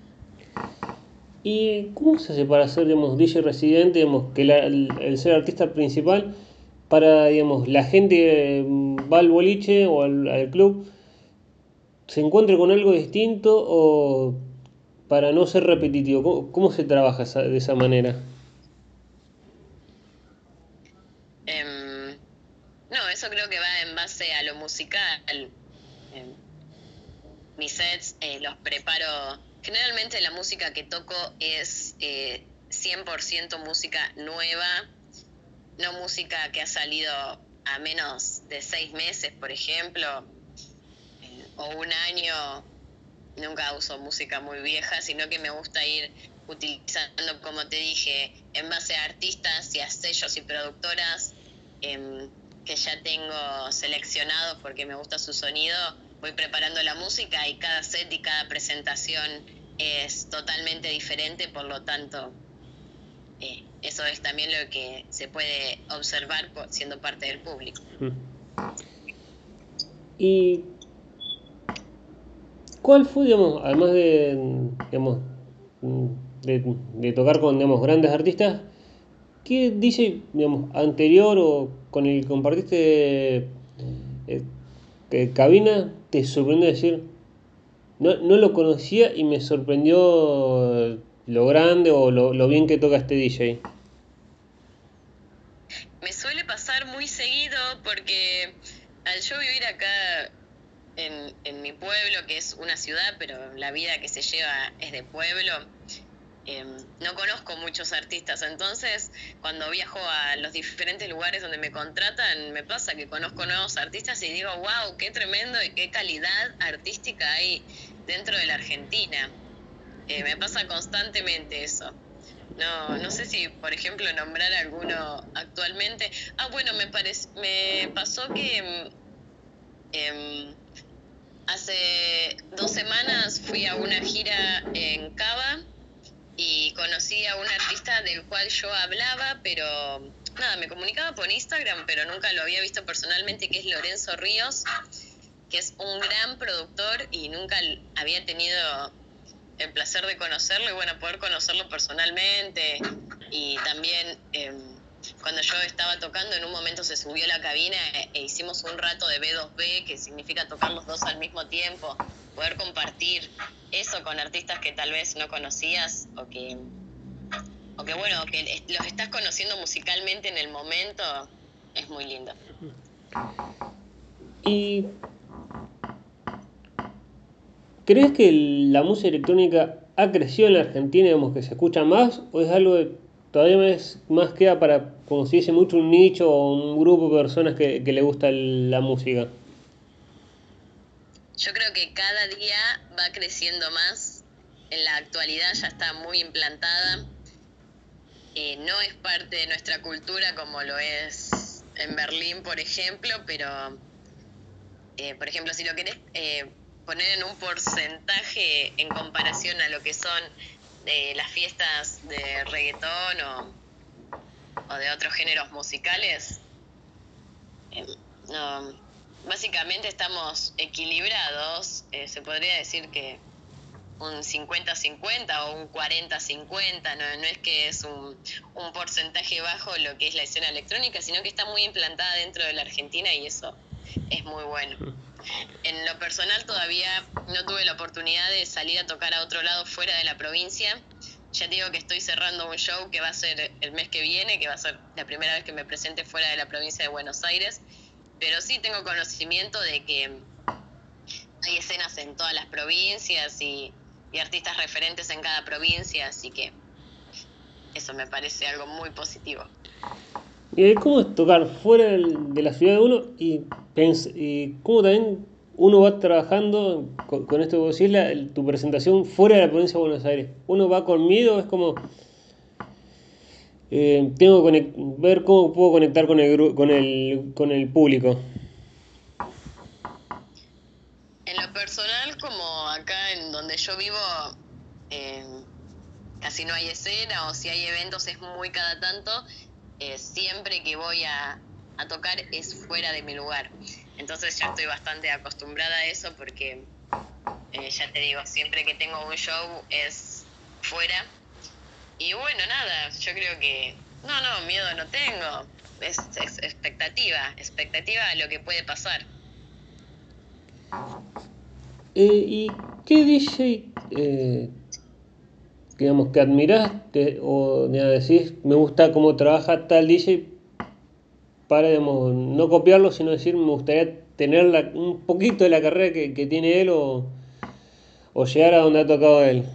¿Y cómo se hace para ser, digamos, DJ residente, digamos, que el, ser artista principal, para, digamos, la gente mm, va al boliche o al club, se encuentre con algo distinto o para no ser repetitivo? ¿Cómo, cómo se trabaja de esa manera? Em, no, eso creo que va en base a lo musical. Em, mis sets eh, los preparo. Generalmente la música que toco es eh, 100% música nueva, no música que ha salido a menos de seis meses, por ejemplo, o un año. Nunca uso música muy vieja, sino que me gusta ir utilizando, como te dije, en base a artistas y a sellos y productoras em, que ya tengo seleccionados porque me gusta su sonido, voy preparando la música y cada set y cada presentación es totalmente diferente, por lo tanto, eh, eso es también lo que se puede observar siendo parte del público. ¿Y cuál fue, digamos, además de, digamos, de, tocar con, digamos, grandes artistas, ¿qué DJ, digamos, anterior o con el que compartiste eh, cabina te sorprendió decir, no, no lo conocía y me sorprendió lo grande o lo, lo bien que toca este DJ? Me suele pasar muy seguido porque al yo vivir acá en, en, mi pueblo, que es una ciudad, pero la vida que se lleva es de pueblo, em, no conozco muchos artistas. Entonces, cuando viajo a los diferentes lugares donde me contratan, me pasa que conozco nuevos artistas y digo, wow, qué tremendo y qué calidad artística hay dentro de la Argentina. Eh, me pasa constantemente eso. No, no sé si, por ejemplo, nombrar alguno actualmente. Ah, bueno, me, parece, me pasó que eh, hace dos semanas fui a una gira en Cava y conocí a un artista del cual yo hablaba, pero nada, me comunicaba por Instagram, pero nunca lo había visto personalmente, que es Lorenzo Ríos, que es un gran productor y nunca había tenido el placer de conocerlo y bueno, poder conocerlo personalmente y también em, cuando yo estaba tocando en un momento se subió a la cabina e, e, hicimos un rato de B2B que significa tocar los dos al mismo tiempo, poder compartir eso con artistas que tal vez no conocías o que, o que bueno, que los estás conociendo musicalmente en el momento, es muy lindo. Y ¿Crees que la música electrónica ha crecido en la Argentina, digamos, que se escucha más? ¿O es algo que todavía más, más queda para, como si dice mucho, un nicho o un grupo de personas que, le gusta la música? Yo creo que cada día va creciendo más. En la actualidad ya está muy implantada. Eh, no es parte de nuestra cultura como lo es en Berlín, por ejemplo, pero, eh, por ejemplo, si lo querés eh, poner en un porcentaje en comparación a lo que son de las fiestas de reggaetón o, de otros géneros musicales, eh, no, básicamente estamos equilibrados, eh, se podría decir que un 50-50 o un 40-50, no, no es que es un, un porcentaje bajo lo que es la escena electrónica, sino que está muy implantada dentro de la Argentina y eso es muy bueno. En lo personal todavía no tuve la oportunidad de salir a tocar a otro lado fuera de la provincia. Ya digo que estoy cerrando un show que va a ser el mes que viene, que va a ser la primera vez que me presente fuera de la provincia de Buenos Aires. Pero sí tengo conocimiento de que hay escenas en todas las provincias y, y artistas referentes en cada provincia, así que eso me parece algo muy positivo. ¿Y cómo es tocar fuera de la ciudad de uno y, y cómo también uno va trabajando con, esto que decís, la, tu presentación fuera de la provincia de Buenos Aires? ¿Uno va con miedo? Es como... Eh, tengo que ver cómo puedo conectar con el, con el, con el público. En lo personal, como acá en donde yo vivo, eh, casi no hay escena o si hay eventos es muy cada tanto eh, siempre que voy a, tocar es fuera de mi lugar. Entonces ya estoy bastante acostumbrada a eso porque, eh, ya te digo, siempre que tengo un show es fuera. Y bueno, nada, yo creo que, no, no, miedo no tengo. Es, expectativa, expectativa a lo que puede pasar. Eh, ¿Y qué DJ digamos, que admiraste o decís, me gusta cómo trabaja tal DJ para, digamos, no copiarlo, sino decir, me gustaría tener un poquito de la carrera que, tiene él o, llegar a donde ha tocado él?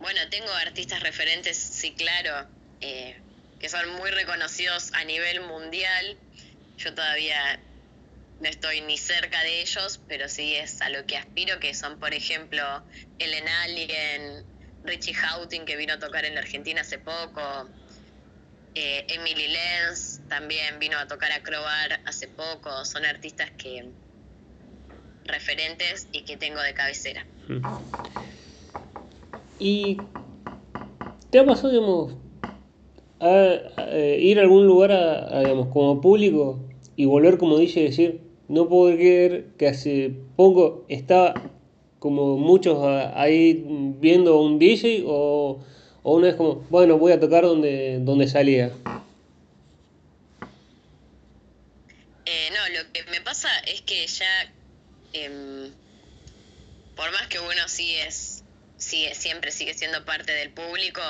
Bueno, tengo artistas referentes, sí, claro, eh, que son muy reconocidos a nivel mundial. Yo todavía no estoy ni cerca de ellos, pero sí es a lo que aspiro, que son, por ejemplo, Ellen Allen, Richie Houghton, que vino a tocar en la Argentina hace poco, eh, Emily Lenz también vino a tocar a Crobar hace poco, son artistas que referentes y que tengo de cabecera. ¿Y te ha pasado, digamos, a, ir a algún lugar digamos, como público y volver como dice decir, no puedo creer que hace poco estaba como muchos ahí viendo un DJ o, O uno es como, bueno, voy a tocar donde, donde salía. Eh, no, lo que me pasa es que ya, em, por más que uno sí es, sigue, siempre sigue siendo parte del público,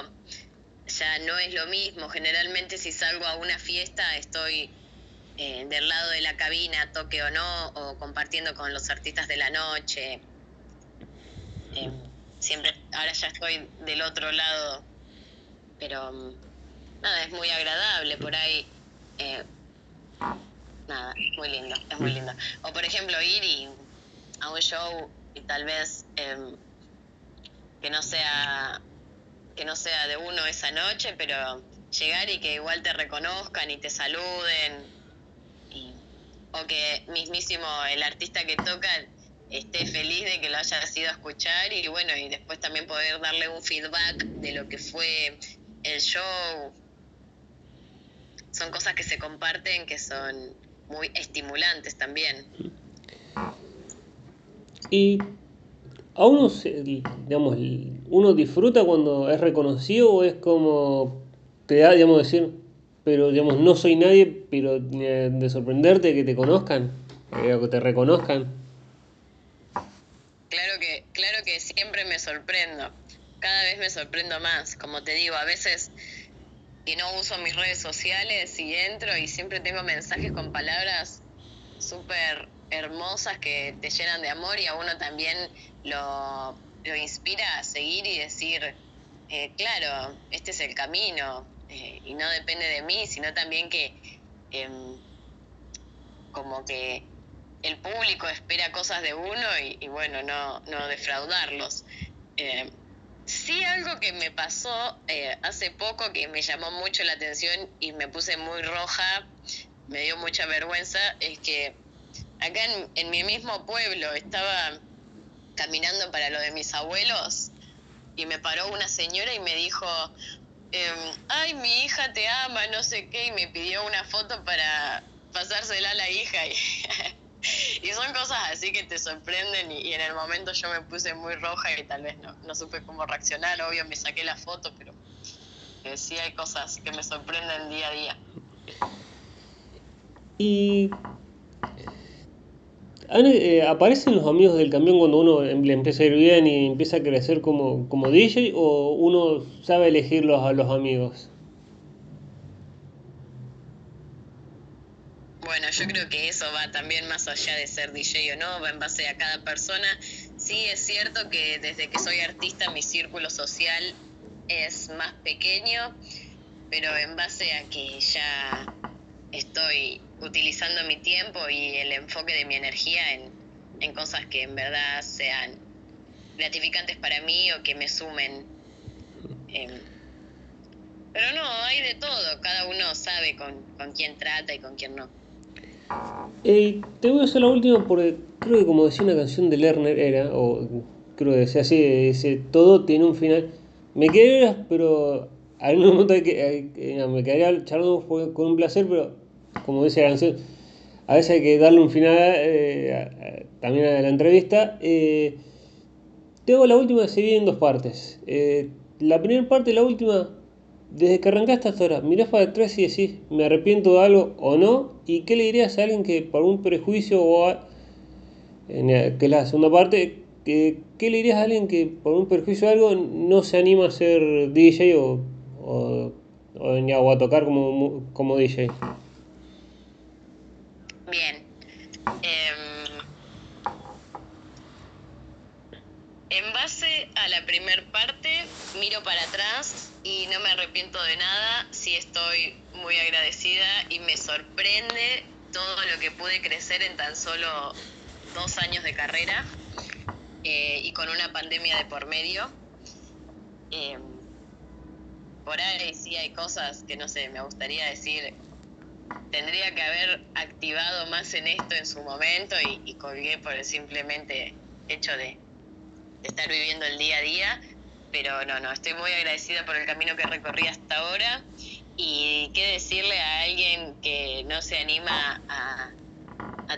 ya no es lo mismo. Generalmente si salgo a una fiesta estoy eh, del lado de la cabina, toque o no, o compartiendo con los artistas de la noche. Eh, siempre, ahora ya estoy del otro lado, pero mm, nada, es muy agradable por ahí. Eh, nada, muy lindo, es muy lindo. O por ejemplo, ir y a un show y tal vez em, que no sea que no sea de uno esa noche, pero llegar y que igual te reconozcan y te saluden. O que mismísimo el artista que toca esté feliz de que lo haya ido a escuchar y bueno, y después también poder darle un feedback de lo que fue el show. Son cosas que se comparten que son muy estimulantes también. Y a uno, digamos, uno disfruta cuando es reconocido o es como te da, digamos, decir, pero digamos, no soy nadie, pero eh, de sorprenderte que te conozcan, eh, que te reconozcan. Claro que, claro que siempre me sorprendo, cada vez me sorprendo más, como te digo, a veces que no uso mis redes sociales y entro y siempre tengo mensajes con palabras súper hermosas que te llenan de amor y a uno también lo, lo inspira a seguir y decir, eh, claro, este es el camino eh, y no depende de mí, sino también que em, como que el público espera cosas de uno y, bueno, no, no defraudarlos. Eh, sí algo que me pasó hace poco que me llamó mucho la atención y me puse muy roja, me dio mucha vergüenza, es que acá en, mi mismo pueblo estaba caminando para lo de mis abuelos y me paró una señora y me dijo, em, ay, mi hija te ama, no sé qué, y me pidió una foto para pasársela a la hija. Y, son cosas así que te sorprenden y, en el momento yo me puse muy roja y tal vez no, no supe cómo reaccionar, obvio me saqué la foto, pero eh, sí hay cosas que me sorprenden día a día. Y eh, ¿Aparecen los amigos del camión cuando uno le empieza a ir bien y empieza a crecer como, como DJ o uno sabe elegir a los amigos? Bueno, yo creo que eso va también más allá de ser DJ o no, va en base a cada persona. Sí, es cierto que desde que soy artista mi círculo social es más pequeño, pero en base a que ya estoy utilizando mi tiempo y el enfoque de mi energía en, en cosas que en verdad sean gratificantes para mí o que me sumen. Em, pero no, hay de todo, cada uno sabe con, con quién trata y con quién no. Eh, te voy a hacer la última porque creo que como decía una canción de Lerner era, o creo que decía así, dice, todo tiene un final. Me quedé, pero a un momento hay que, me quedaría charlando con un placer, pero como dice la canción, a veces hay que darle un final eh, también a la entrevista. Eh, tengo la última se en dos partes. Eh, la primera parte la última, desde que arrancaste hasta ahora, mirás para atrás y decís, me arrepiento de algo o no, y qué le dirías a alguien que por un prejuicio o en que es la segunda parte, ¿qué le dirías a alguien que por un prejuicio o algo no se anima a ser DJ o, o, o a tocar como, como DJ? Bien. Em, en base a la primer parte, miro para atrás y no me arrepiento de nada. Sí estoy muy agradecida y me sorprende todo lo que pude crecer en tan solo dos años de carrera eh, y con una pandemia de por medio. Em, por ahí sí hay cosas que no sé, me gustaría decir tendría que haber activado más en esto en su momento y, colgué por el simplemente hecho de, estar viviendo el día a día. Pero no, no, estoy muy agradecida por el camino que recorrí hasta ahora y qué decirle a alguien que no se anima a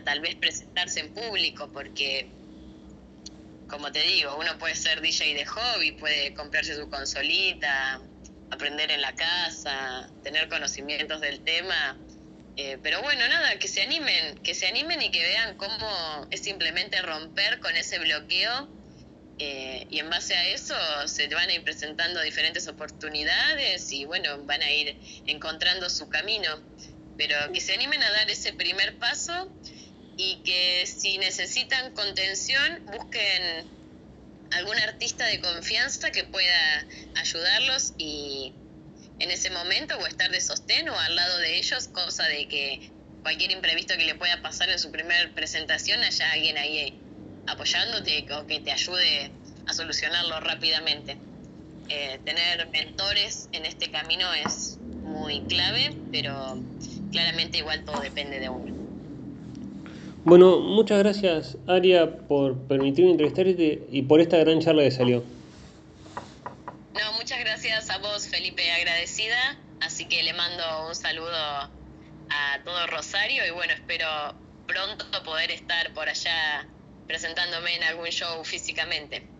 tal vez presentarse en público porque como te digo, uno puede ser DJ de hobby, puede comprarse su consolita, aprender en la casa, tener conocimientos del tema. Eh, pero bueno, nada, que se animen, que se animen y que vean cómo es simplemente romper con ese bloqueo eh, y en base a eso se van a ir presentando diferentes oportunidades y bueno, van a ir encontrando su camino. Pero que se animen a dar ese primer paso y que si necesitan contención busquen algún artista de confianza que pueda ayudarlos y en ese momento o estar de sostén o al lado de ellos, cosa de que cualquier imprevisto que le pueda pasar en su primera presentación haya alguien ahí apoyándote o que te ayude a solucionarlo rápidamente. Eh, tener mentores en este camino es muy clave, pero claramente igual todo depende de uno. Bueno, muchas gracias Aria por permitirme entrevistarte y por esta gran charla que salió. No, muchas gracias a vos Felipe, agradecida, así que le mando un saludo a todo Rosario y bueno, espero pronto poder estar por allá presentándome en algún show físicamente.